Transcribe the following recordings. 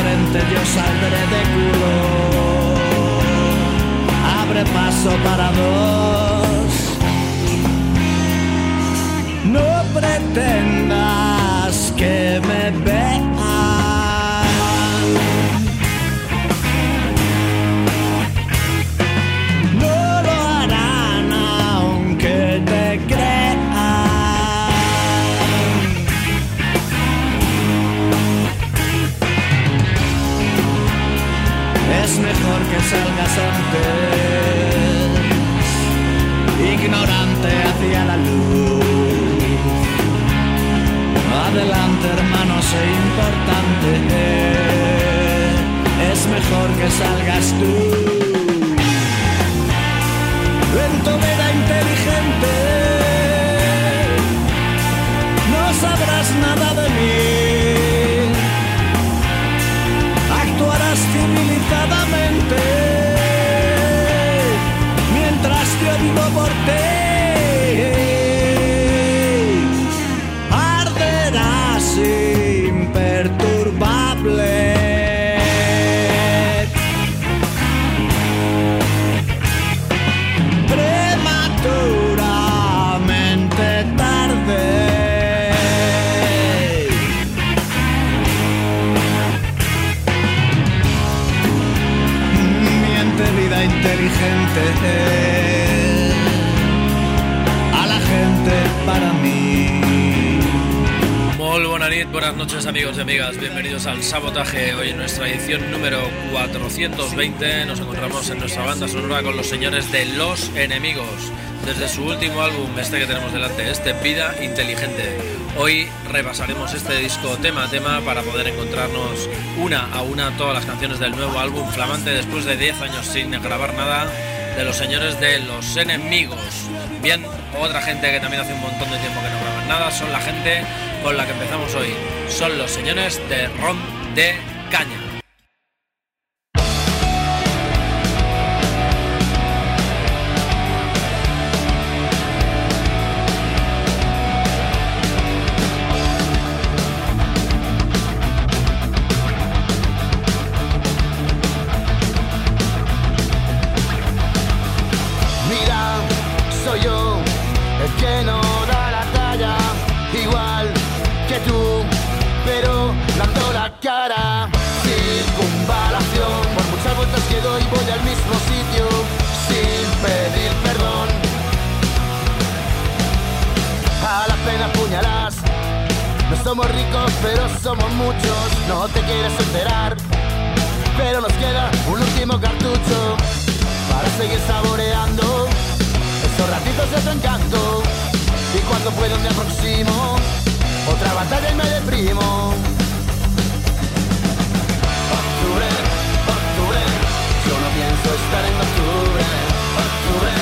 Frente, yo saldré de culo. Abre paso para dos. No pretendas que me vean. Salgas antes, ignorante hacia la luz. Adelante, hermano, sé importante. Es mejor que salgas tú. A la gente para mí. Muy buenas noches amigos y amigas, bienvenidos al Sabotaje. Hoy en nuestra edición número 420 nos encontramos en nuestra banda sonora con los señores de Los Enemigos. Desde su último álbum, este que tenemos delante, este Vida Inteligente. Hoy repasaremos este disco tema a tema para poder encontrarnos una a una todas las canciones del nuevo álbum flamante después de 10 años sin grabar nada de los señores de Los Enemigos. Bien, otra gente que también hace un montón de tiempo que no graban nada son la gente con la que empezamos hoy. Son los señores de Ron de Caña. Pero somos muchos, no te quieres enterar, pero nos queda un último cartucho para seguir saboreando esos ratitos de tu encanto. Y cuando puedo me aproximo, otra batalla y me deprimo. Octubre, octubre, yo no pienso estar en octubre. Octubre,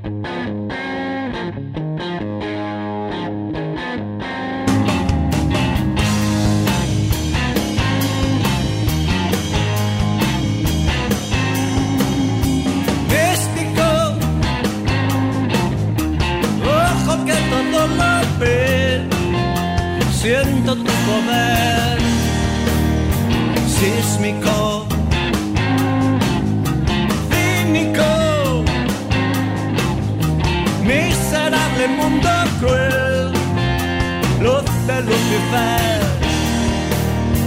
Siento tu poder sísmico, cínico, miserable mundo cruel, luz de Lucifer,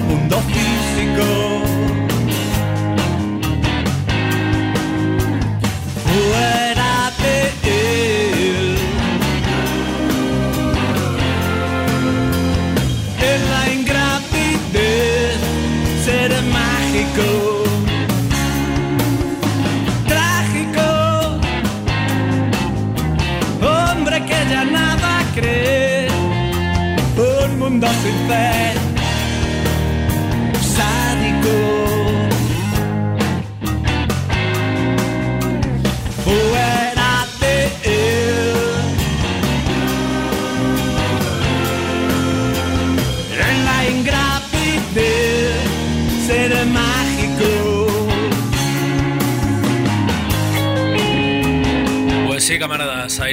mundo físico.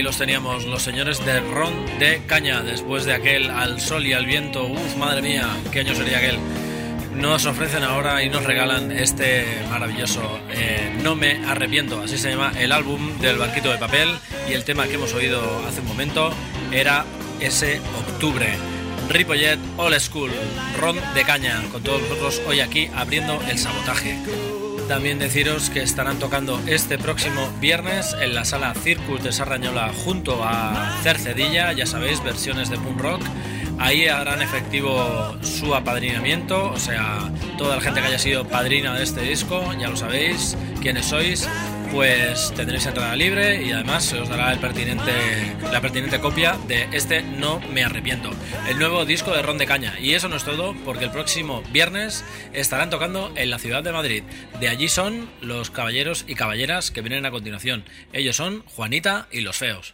Ahí los teníamos, los señores de Ron de Caña, después de aquel Al Sol y al Viento. Uf, madre mía, qué año sería aquel. Nos ofrecen ahora y nos regalan este maravilloso eh, No me arrepiento, así se llama el álbum del barquito de papel y el tema que hemos oído hace un momento era ese octubre. Ripollet All School, Ron de Caña, con todos vosotros hoy aquí abriendo el sabotaje. También deciros que estarán tocando este próximo viernes en la sala Circus de Sarrañola junto a Cercedilla, ya sabéis, versiones de punk rock. Ahí harán efectivo su apadrinamiento, o sea, toda la gente que haya sido padrina de este disco, ya lo sabéis, quiénes sois, pues tendréis entrada libre y además se os dará el pertinente, la pertinente copia de este No Me Arrepiento, el nuevo disco de Ron de Caña. Y eso no es todo, porque el próximo viernes estarán tocando en la ciudad de Madrid. De allí son los caballeros y caballeras que vienen a continuación. Ellos son Juanita y los Feos.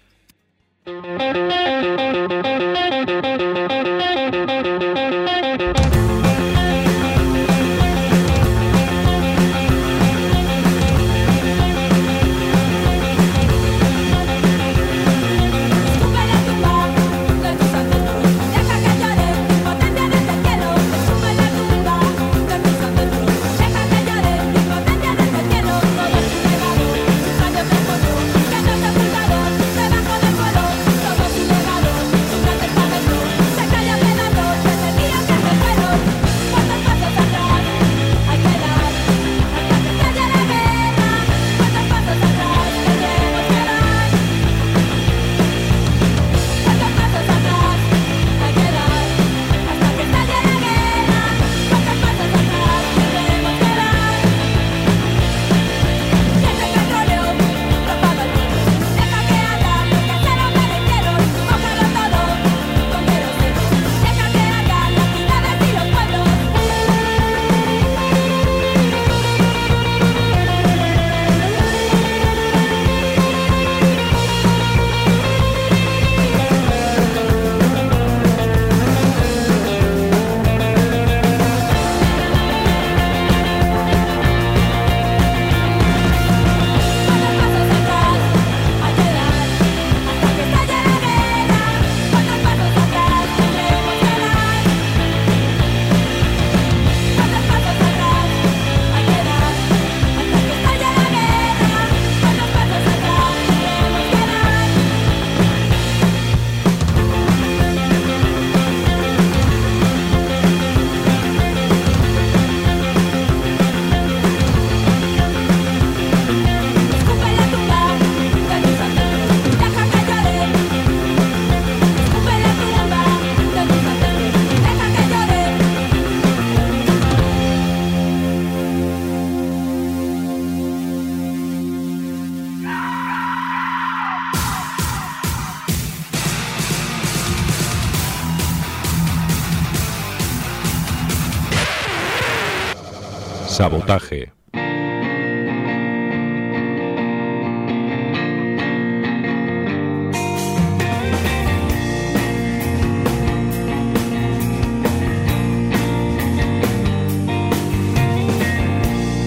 Sabotaje.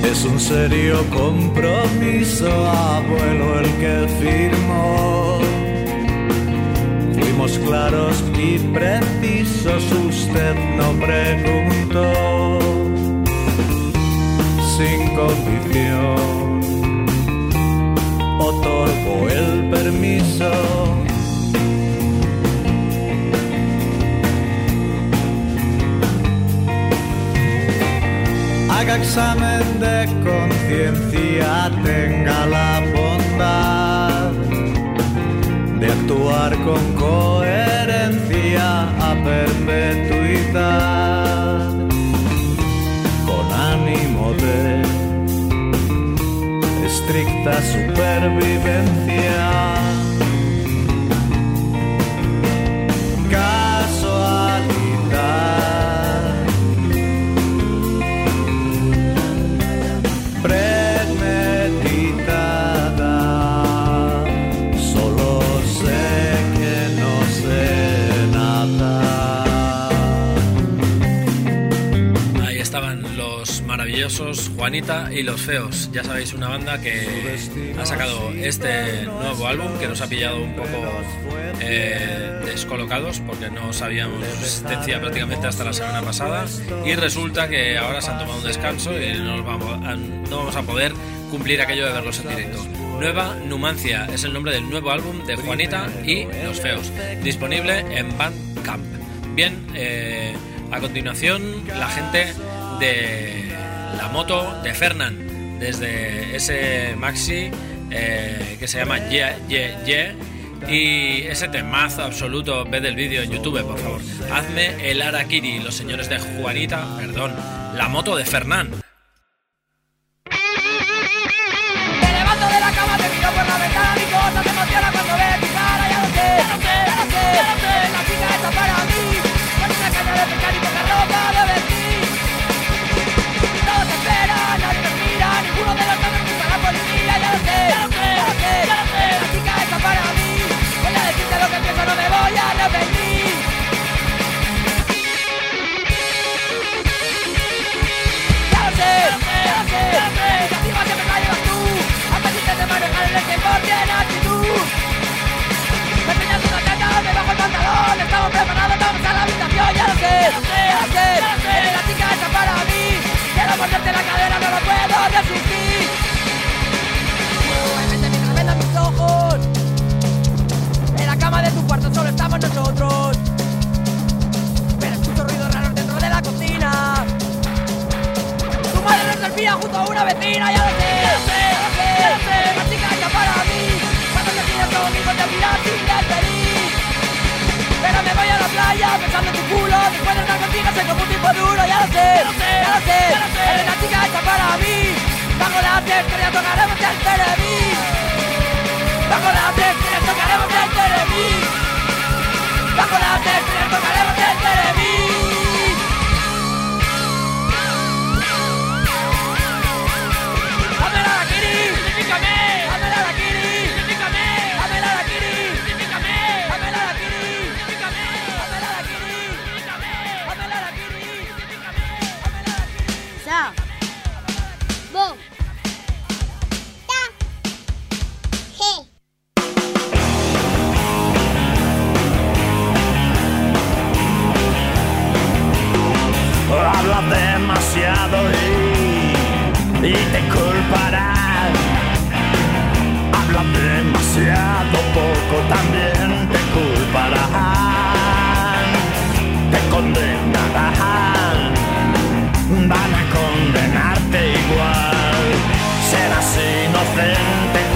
Es un serio compromiso, abuelo, el que firmó. Fuimos claros y precisos, usted no preguntó. Sin condición, otorgó el permiso. haga examen de conciencia, tenga la bondad de actuar con coherencia a perpetuidad, Juanita y los Feos. Ya sabéis, una banda que ha sacado este nuevo álbum que nos ha pillado un poco eh, descolocados porque no sabíamos su existencia prácticamente hasta la semana pasada. Y resulta que ahora se han tomado un descanso y no, vamos, a, poder cumplir aquello de verlos en directo. Nueva Numancia es el nombre del nuevo álbum de Juanita y Los Feos, disponible en Bandcamp. Bien, eh, a continuación la gente de moto de Fernand, desde ese maxi eh, que se llama Yeah, Yeah, Yeah. Y ese temazo absoluto, ve del vídeo en YouTube, por favor. Hazme el Arakiri, los señores de Juanita, perdón, la moto de Fernand. Lo sé, la chica está para mí, quiero morderte la cadera, no lo puedo resistir. Muévete mientras vendan mis ojos, en la cama de tu cuarto solo estamos nosotros, pero escucho ruidos raros dentro de la cocina. Tu madre nos desvía junto a una vecina, ya lo sé, ya lo sé, ya lo sé, sé, la chica está para mí, cuando te tienes conmigo te miras sin despedir. Pero me voy a la playa pensando en tu culo, después de estar contigo soy como un tipo duro, ya lo sé, ya lo sé, ya lo sé, ya lo sé, eres la chica está para mí, bajo las estrellas tocaremos el televis, bajo las estrellas tocaremos el televis, bajo las estrellas tocaremos el televis. ¡Hazme la Kiri!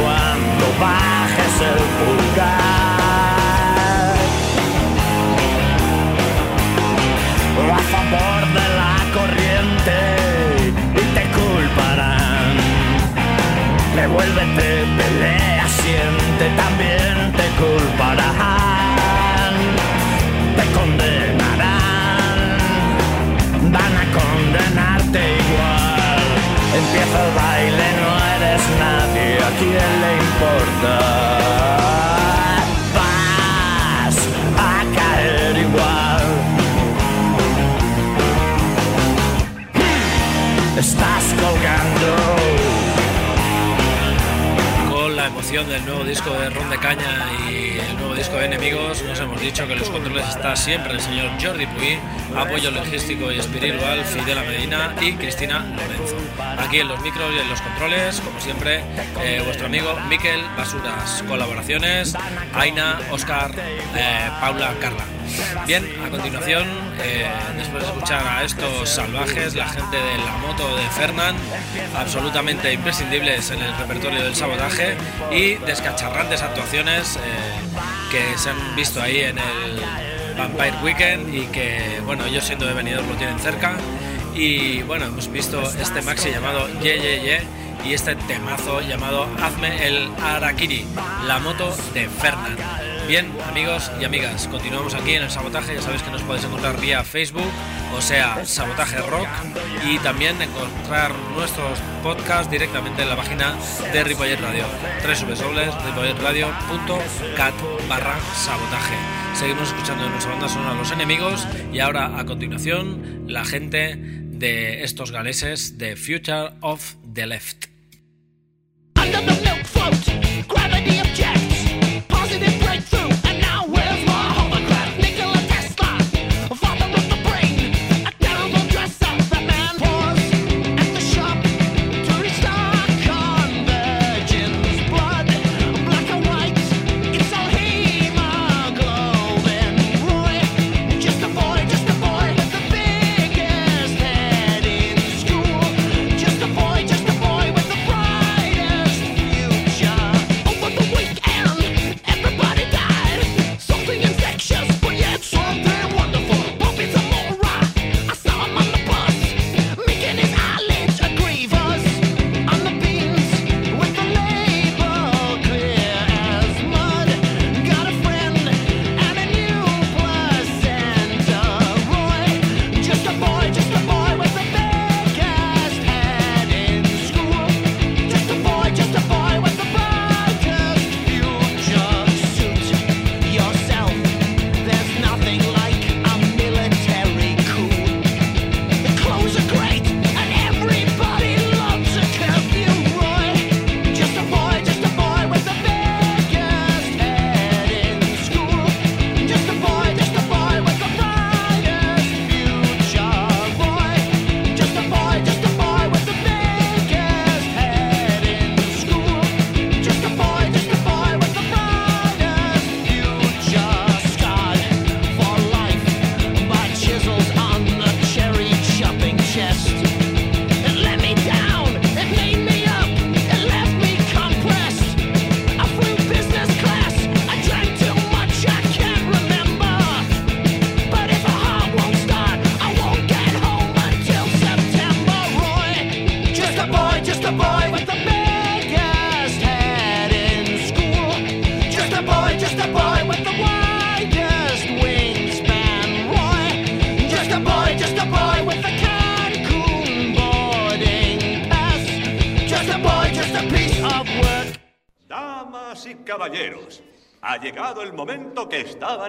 Cuando bajes el pulgar. a favor de la corriente y te culparán. Revuélvete, pelea, siente, también te culparán. Te condenarán, van a condenarte igual. Empieza el baile, a quién le importa. Vas a caer igual. Estás colgando. Con la emoción del nuevo disco de Ron de Caña y el nuevo disco de Enemigos, nos hemos dicho que los controles está siempre el señor Jordi Puy, apoyo logístico y espiritual Fidela Medina y Cristina Lorenzo. Aquí en los micros y en los controles, como siempre, eh, vuestro amigo Miquel Basuras. Colaboraciones, Aina, Oscar, eh, Paula, Carla. Bien, a continuación, eh, después de escuchar a estos salvajes, la gente de la moto de Fernand, absolutamente imprescindibles en el repertorio del sabotaje y descacharrantes actuaciones que se han visto ahí en el Vampire Weekend y que, bueno, ellos siendo de lo tienen cerca. Y bueno, hemos visto este maxi llamado Ye Ye Ye y este temazo llamado Hazme el Arakiri, la moto de Fernand. Bien, amigos y amigas, continuamos aquí en el sabotaje. Ya sabéis que nos podéis encontrar vía Facebook, o sea, Sabotaje Rock, y también encontrar nuestros podcasts directamente en la página de Ripollet Radio, www.ripolletradio.cat barra sabotaje. Seguimos escuchando en nuestra banda sonora Los Enemigos y ahora a continuación la gente de estos galeses de Future of the Left. Under the milk float, gravity positive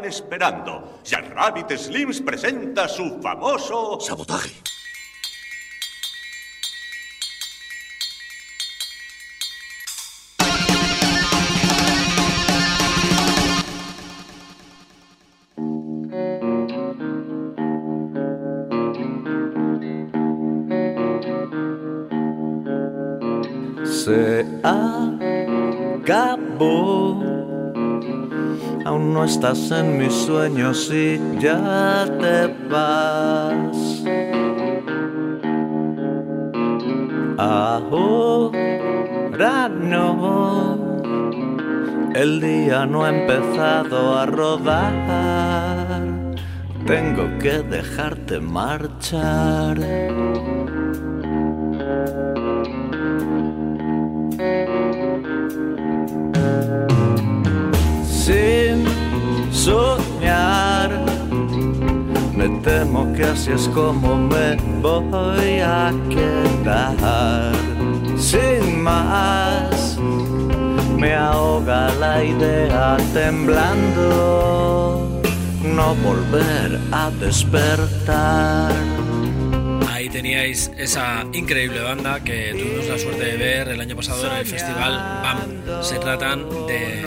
esperando. Jack Rabbit Slims presenta su famoso... Sabotaje. Estás en mis sueños y ya te vas. Ahora no. El día no ha empezado a rodar. Tengo que dejarte marchar. Soñar. Me temo que así es como me voy a quedar. Sin más, me ahoga la idea temblando, no volver a despertar. Ahí teníais esa increíble banda que tuvimos la suerte de ver el año pasado en el festival BAM. Se tratan de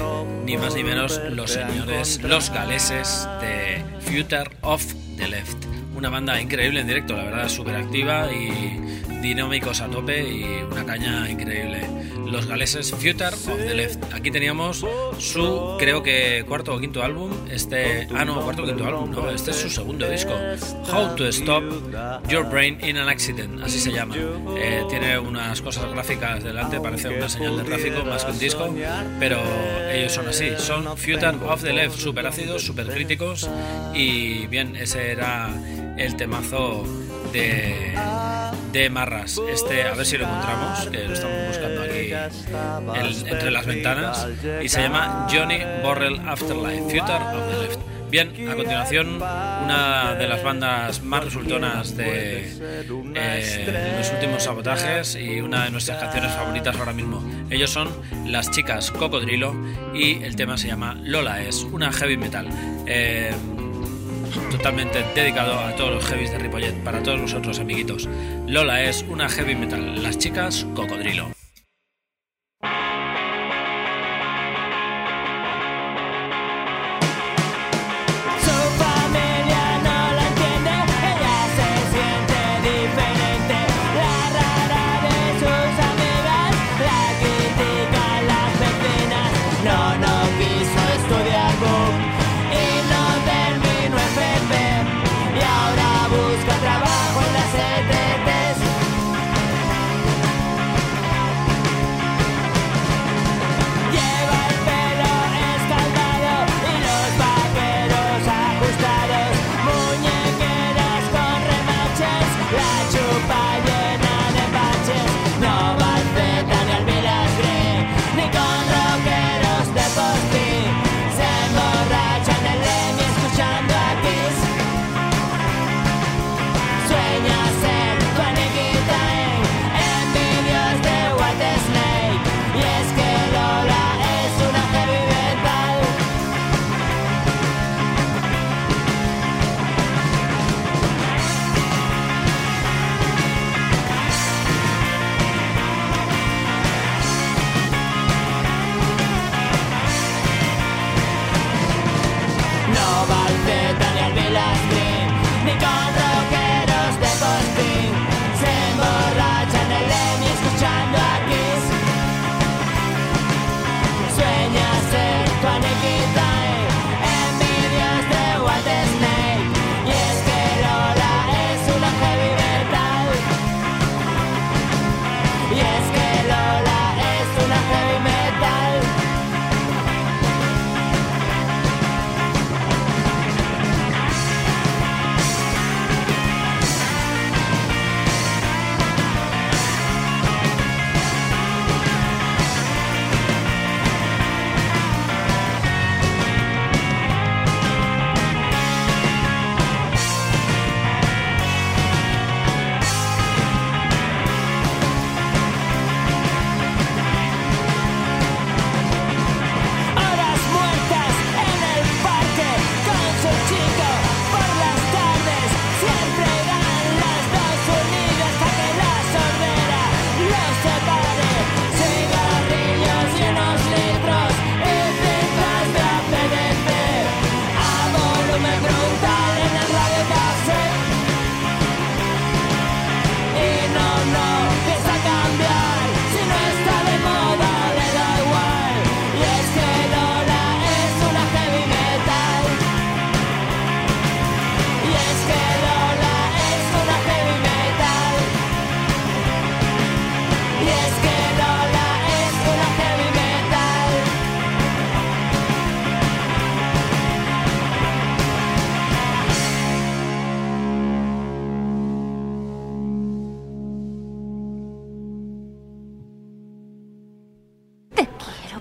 ni más ni menos los señores, los galeses de Future of the Left. Una banda increíble en directo, la verdad, súper activa y dinámicos a tope y una caña increíble. Los galeses Future of the Left. Aquí teníamos su, creo que cuarto o quinto álbum. Este, ah, no, cuarto o quinto álbum, no, este es su segundo disco. How to Stop Your Brain in an Accident, así se llama. Eh, tiene unas cosas gráficas delante, parece una señal de tráfico más que un disco, pero ellos son así, son Future of the Left, súper ácidos, súper críticos y bien, ese era el temazo de, de Marras. Este, a ver si lo encontramos, que lo estamos buscando entre las ventanas, y se llama Johnny Borrell Afterlife, Future of the Left. Bien, a continuación, una de las bandas más resultonas de eh, los últimos sabotajes y una de nuestras canciones favoritas ahora mismo. Ellos son las chicas Cocodrilo y el tema se llama Lola es una heavy metal. Eh, totalmente dedicado a todos los heavies de Ripollet, para todos nosotros amiguitos. Lola es una heavy metal, las chicas Cocodrilo.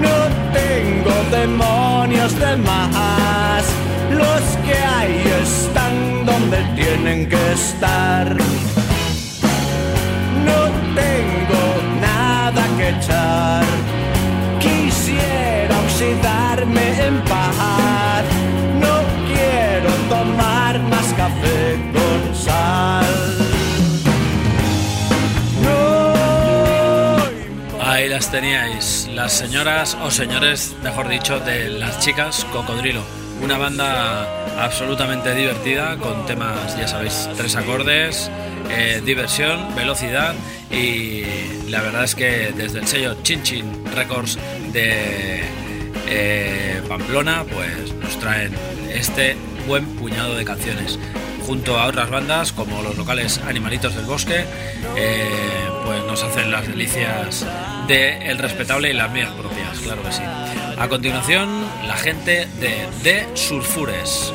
No tengo demonios de más. Los que hay están donde tienen que estar. No tengo nada que echar. Quisiera oxidarme en paz. Las teníais, las señoras o señores, mejor dicho, de las chicas Cocodrilo. Una banda absolutamente divertida con temas, ya sabéis, tres acordes, eh, diversión, velocidad y la verdad es que desde el sello Chin Chin Records de eh, Pamplona pues nos traen este buen puñado de canciones junto a otras bandas como los locales Animalitos del Bosque eh, pues nos hacen las delicias de El Respetable y las mías propias, claro que sí. A continuación, la gente de The Surfures.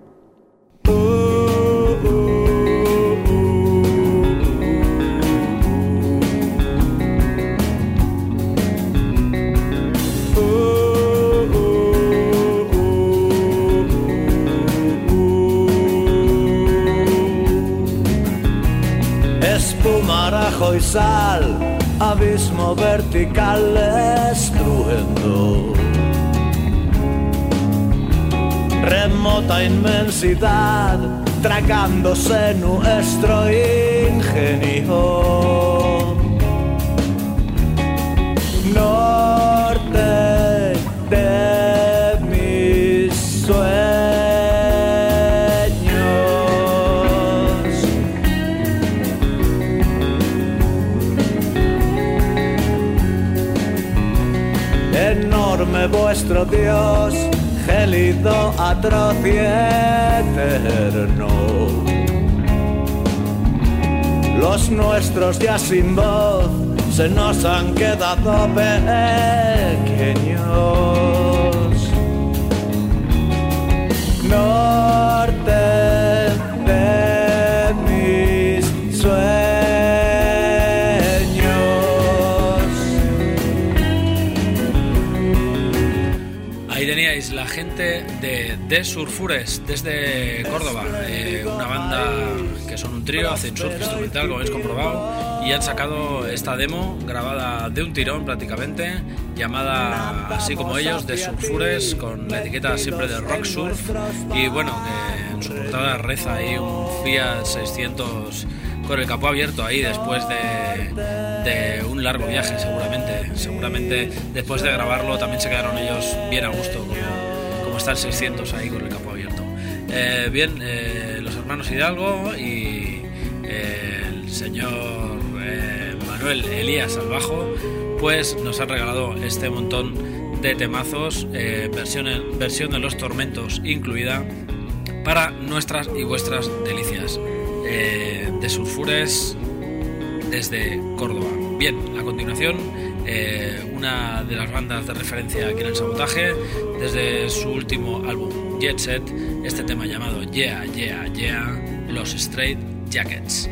Y sal, abismo vertical estruendo. Remota inmensidad, tragándose nuestro ingenio. Dios, gélido, atroz y. Los nuestros ya sin voz se nos han quedado pequeños. Norte de Surfures desde Córdoba, eh, una banda que son un trío, hacen surf instrumental, como habéis comprobado, y han sacado esta demo grabada de un tirón prácticamente, llamada así como ellos, The Surfures, con la etiqueta siempre de Rock Surf, y bueno, que en su portada reza ahí un Fiat 600 con el capó abierto ahí después de, de un largo viaje seguramente, seguramente después de grabarlo también se quedaron ellos bien a gusto está el 600 ahí con el capó abierto. Eh, bien, eh, los hermanos Hidalgo y eh, el señor Manuel Elías al bajo, pues nos han regalado este montón de temazos, versión, versión de los tormentos incluida, para nuestras y vuestras delicias. De Sulfures desde Córdoba. Bien, a continuación, eh, una de las bandas de referencia aquí en el sabotaje, desde su último álbum Jet Set, este tema llamado Yeah, Yeah, Yeah, los Straight Jackets.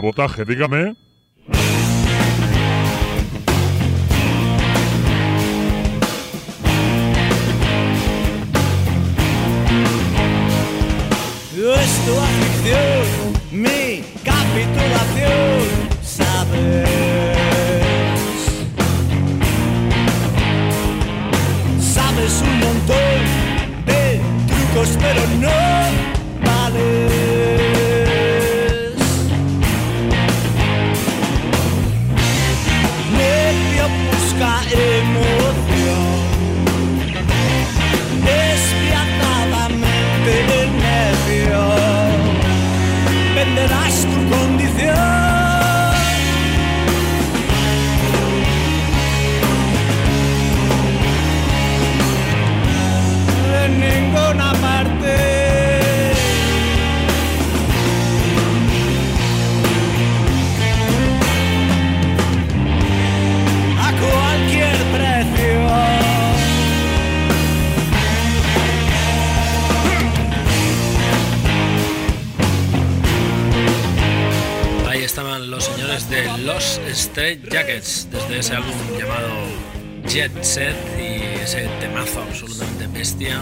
Sabotaje, dígame. Straight Jackets desde ese álbum llamado Jet Set y ese temazo absolutamente bestia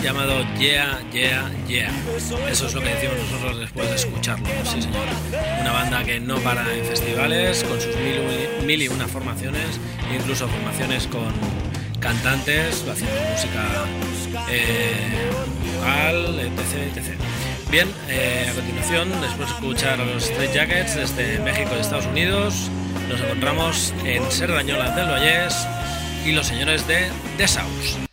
llamado Yeah, Yeah, Yeah. Eso es lo que decimos nosotros después de escucharlo, sí señor. Una banda que no para en festivales con sus mil, mil y una formaciones, incluso formaciones con cantantes haciendo música eh, vocal, etc, etc. Bien, eh, a continuación, después de escuchar a los Straight Jackets desde México y Estados Unidos, nos encontramos en Serdañola del Vallés y los señores de The South.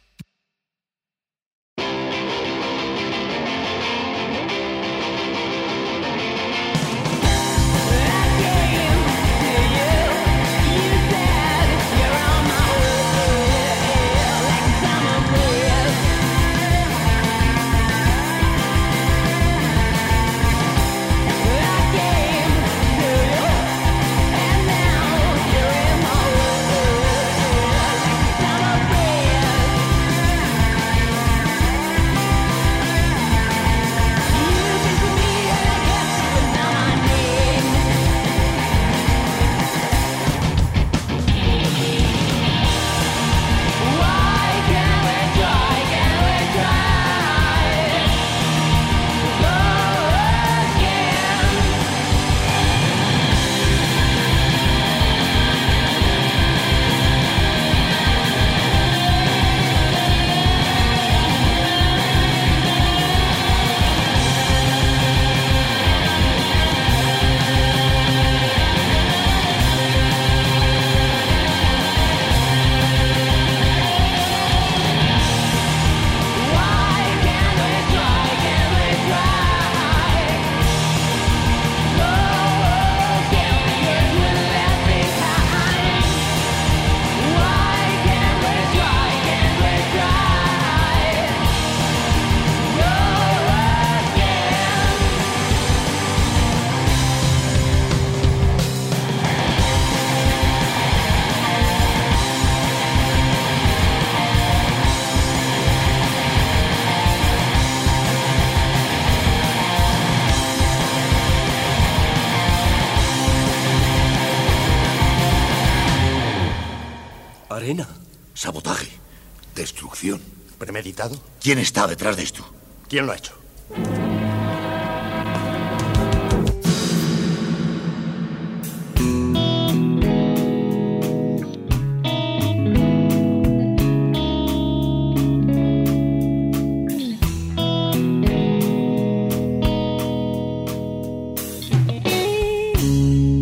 ¿Quién está detrás de esto? ¿Quién lo ha hecho?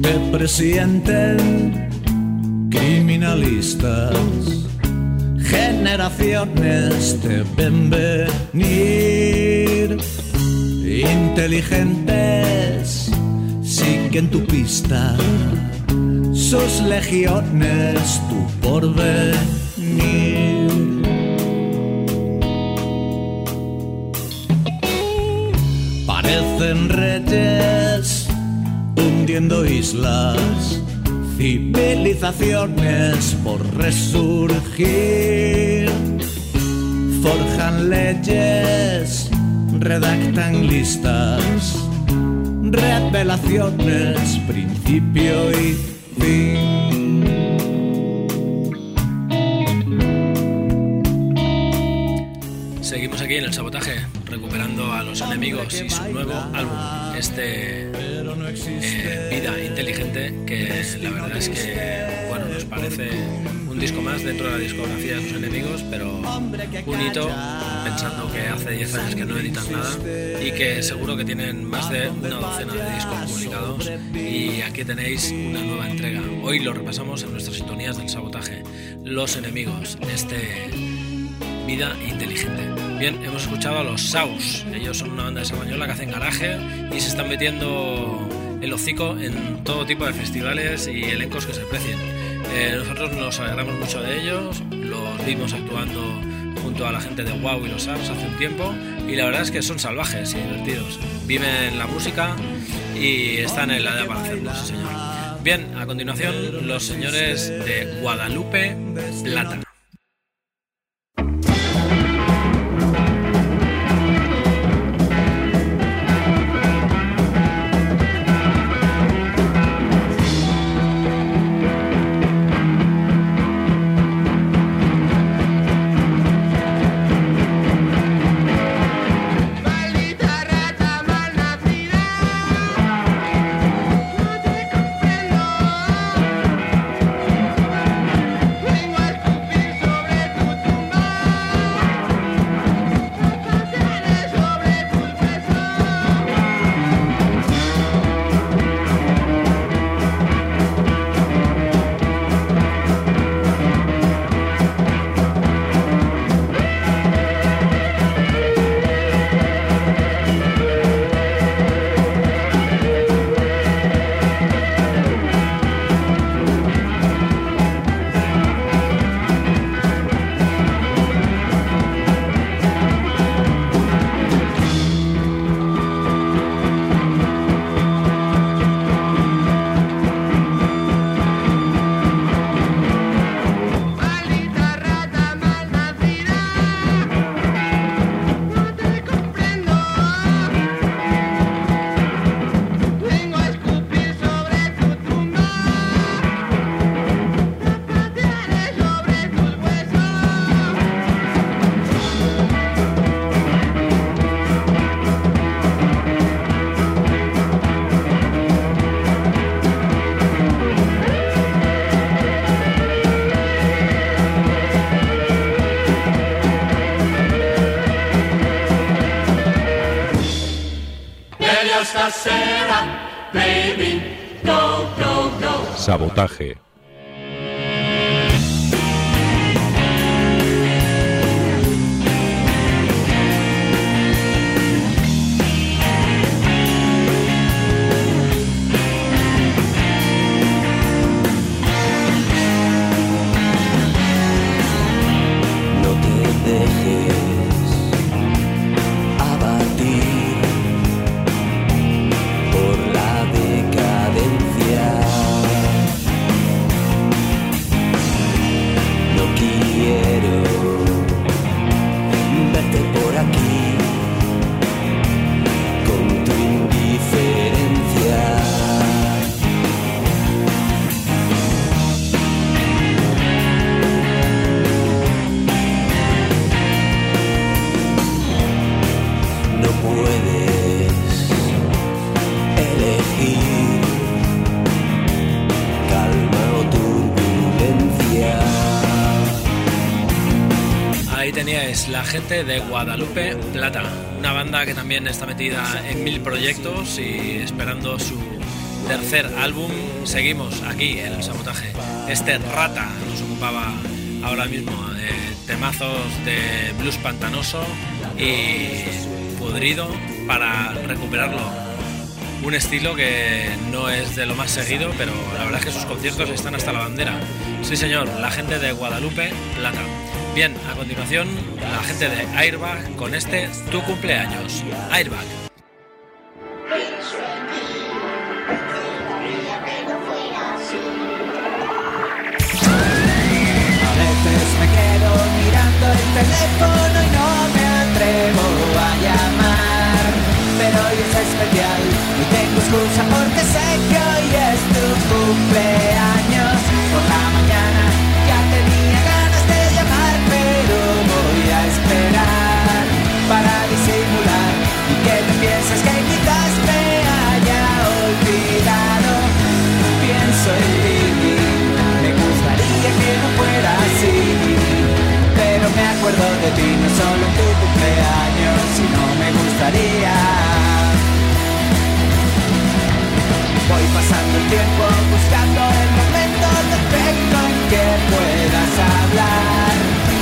Te presienten criminalistas. Generaciones te ven venir. Inteligentes siguen tu pista. Sus legiones tu porvenir. Parecen reyes hundiendo islas, civilizaciones por resurgir. Forjan leyes, redactan listas revelaciones, principio y fin. Seguimos aquí en el sabotaje, recuperando a los enemigos y su nuevo álbum, este eh, Vida Inteligente, que la verdad es que bueno, nos parece un disco más dentro de la discografía de sus enemigos, pero un hito, pensando que hace 10 años que no editan nada y que seguro que tienen más de una docena de discos publicados y aquí tenéis una nueva entrega. Hoy lo repasamos en nuestras sintonías del sabotaje, Los Enemigos, este Vida Inteligente. Bien, hemos escuchado a los Saus. Ellos son una banda de Samañola que hacen garaje y se están metiendo el hocico en todo tipo de festivales y elencos que se precien. Eh, nosotros nos alegramos mucho de ellos, los vimos actuando junto a la gente de Wow y los Saus hace un tiempo y la verdad es que son salvajes y divertidos. Viven la música y están en la hacerlo, sí señor. Bien, a continuación los señores de Guadalupe Plata. Sabotaje. De Guadalupe Plata, una banda que también está metida en mil proyectos y esperando su tercer álbum. Seguimos aquí en el sabotaje. Este rata nos ocupaba ahora mismo de temazos de blues pantanoso y podrido para recuperarlo. Un estilo que no es de lo más seguido, pero la verdad es que sus conciertos están hasta la bandera. Sí, señor, la gente de Guadalupe Plata. Bien, a continuación, la gente de Airbag con este Tu cumpleaños. Airbag. A veces me quedo mirando el teléfono y no me atrevo a llamar. Pero hoy es especial y tengo de ti, no solo tu cumpleaños, si no me gustaría. Voy pasando el tiempo buscando el momento perfecto en que puedas hablar,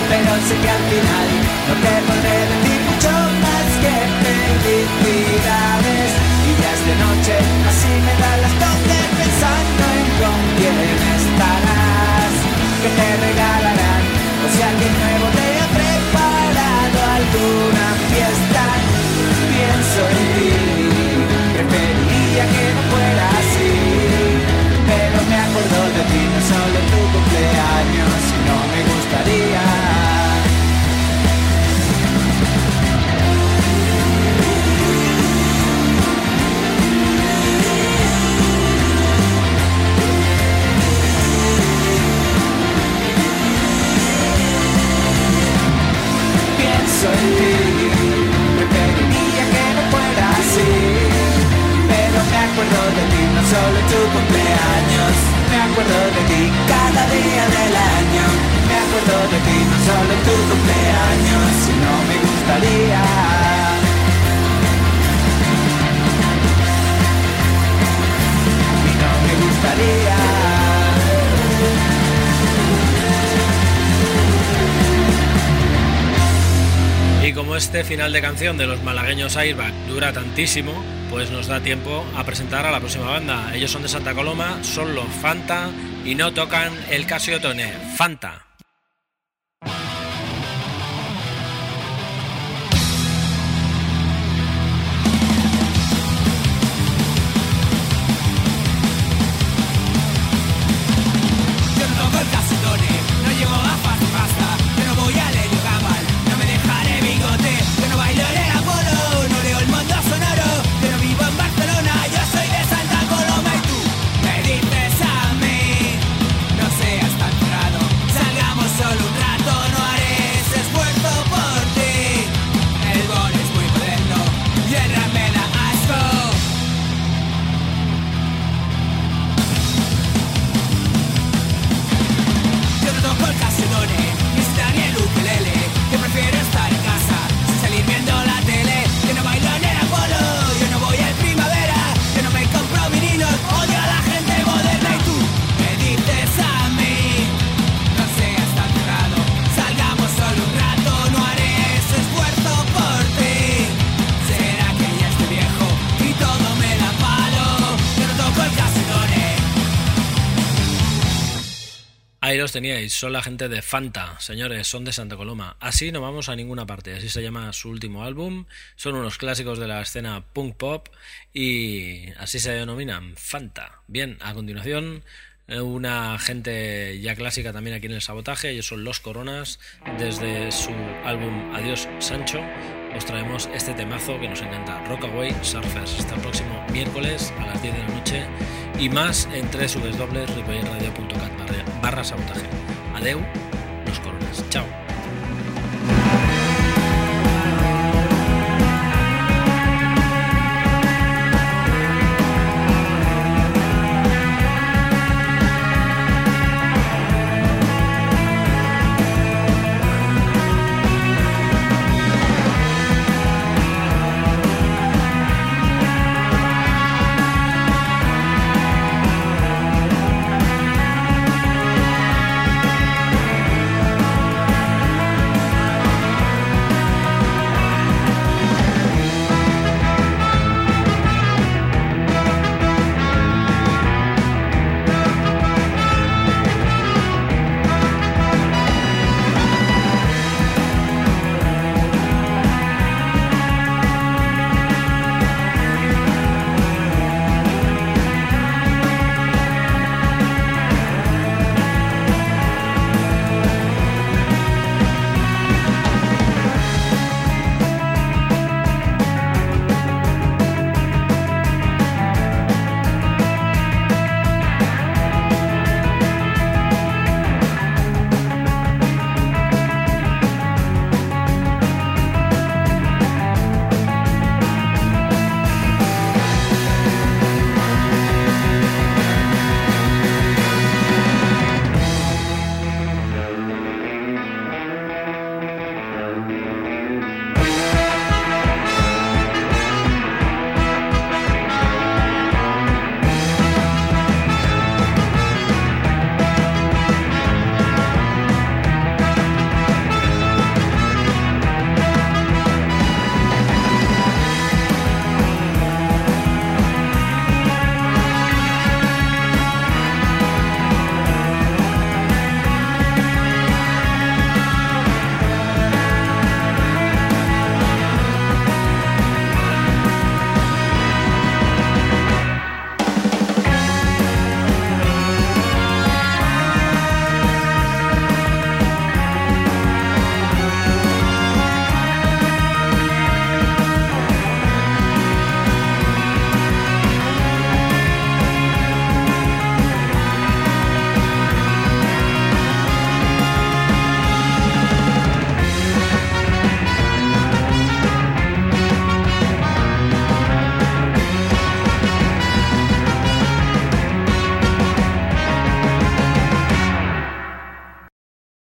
pero sé que al final no te podré decir mucho más que felicidades. Y ya es de noche, así me da las doce pensando en con quién estarás, que te regalarán, o si alguien nuevo te solo en tu cumpleaños, si no me gustaría. Solo tu cumpleaños. Me acuerdo de ti cada día del año. Me acuerdo de ti no solo tu cumpleaños Si no me gustaría. Y no me gustaría. Y como este final de canción de los malagueños Airbag dura tantísimo, pues nos da tiempo a presentar a la próxima banda. Ellos son de Santa Coloma, son los Fanta y no tocan el Casiotone. Fanta. Teníais, son la gente de Fanta, señores, son de Santa Coloma. Así no vamos a ninguna parte, así se llama su último álbum. Son unos clásicos de la escena punk pop y así se denominan Fanta. Bien, a continuación, eh, una gente ya clásica también aquí en el sabotaje, ellos son Los Coronas, desde su álbum Adiós Sancho. Os traemos este temazo que nos encanta, Rockaway Surfers. Hasta el próximo miércoles a las 10 de la noche y más en www.ripollerradio.cat barra sabotaje. Adeu, los coronas. Chao.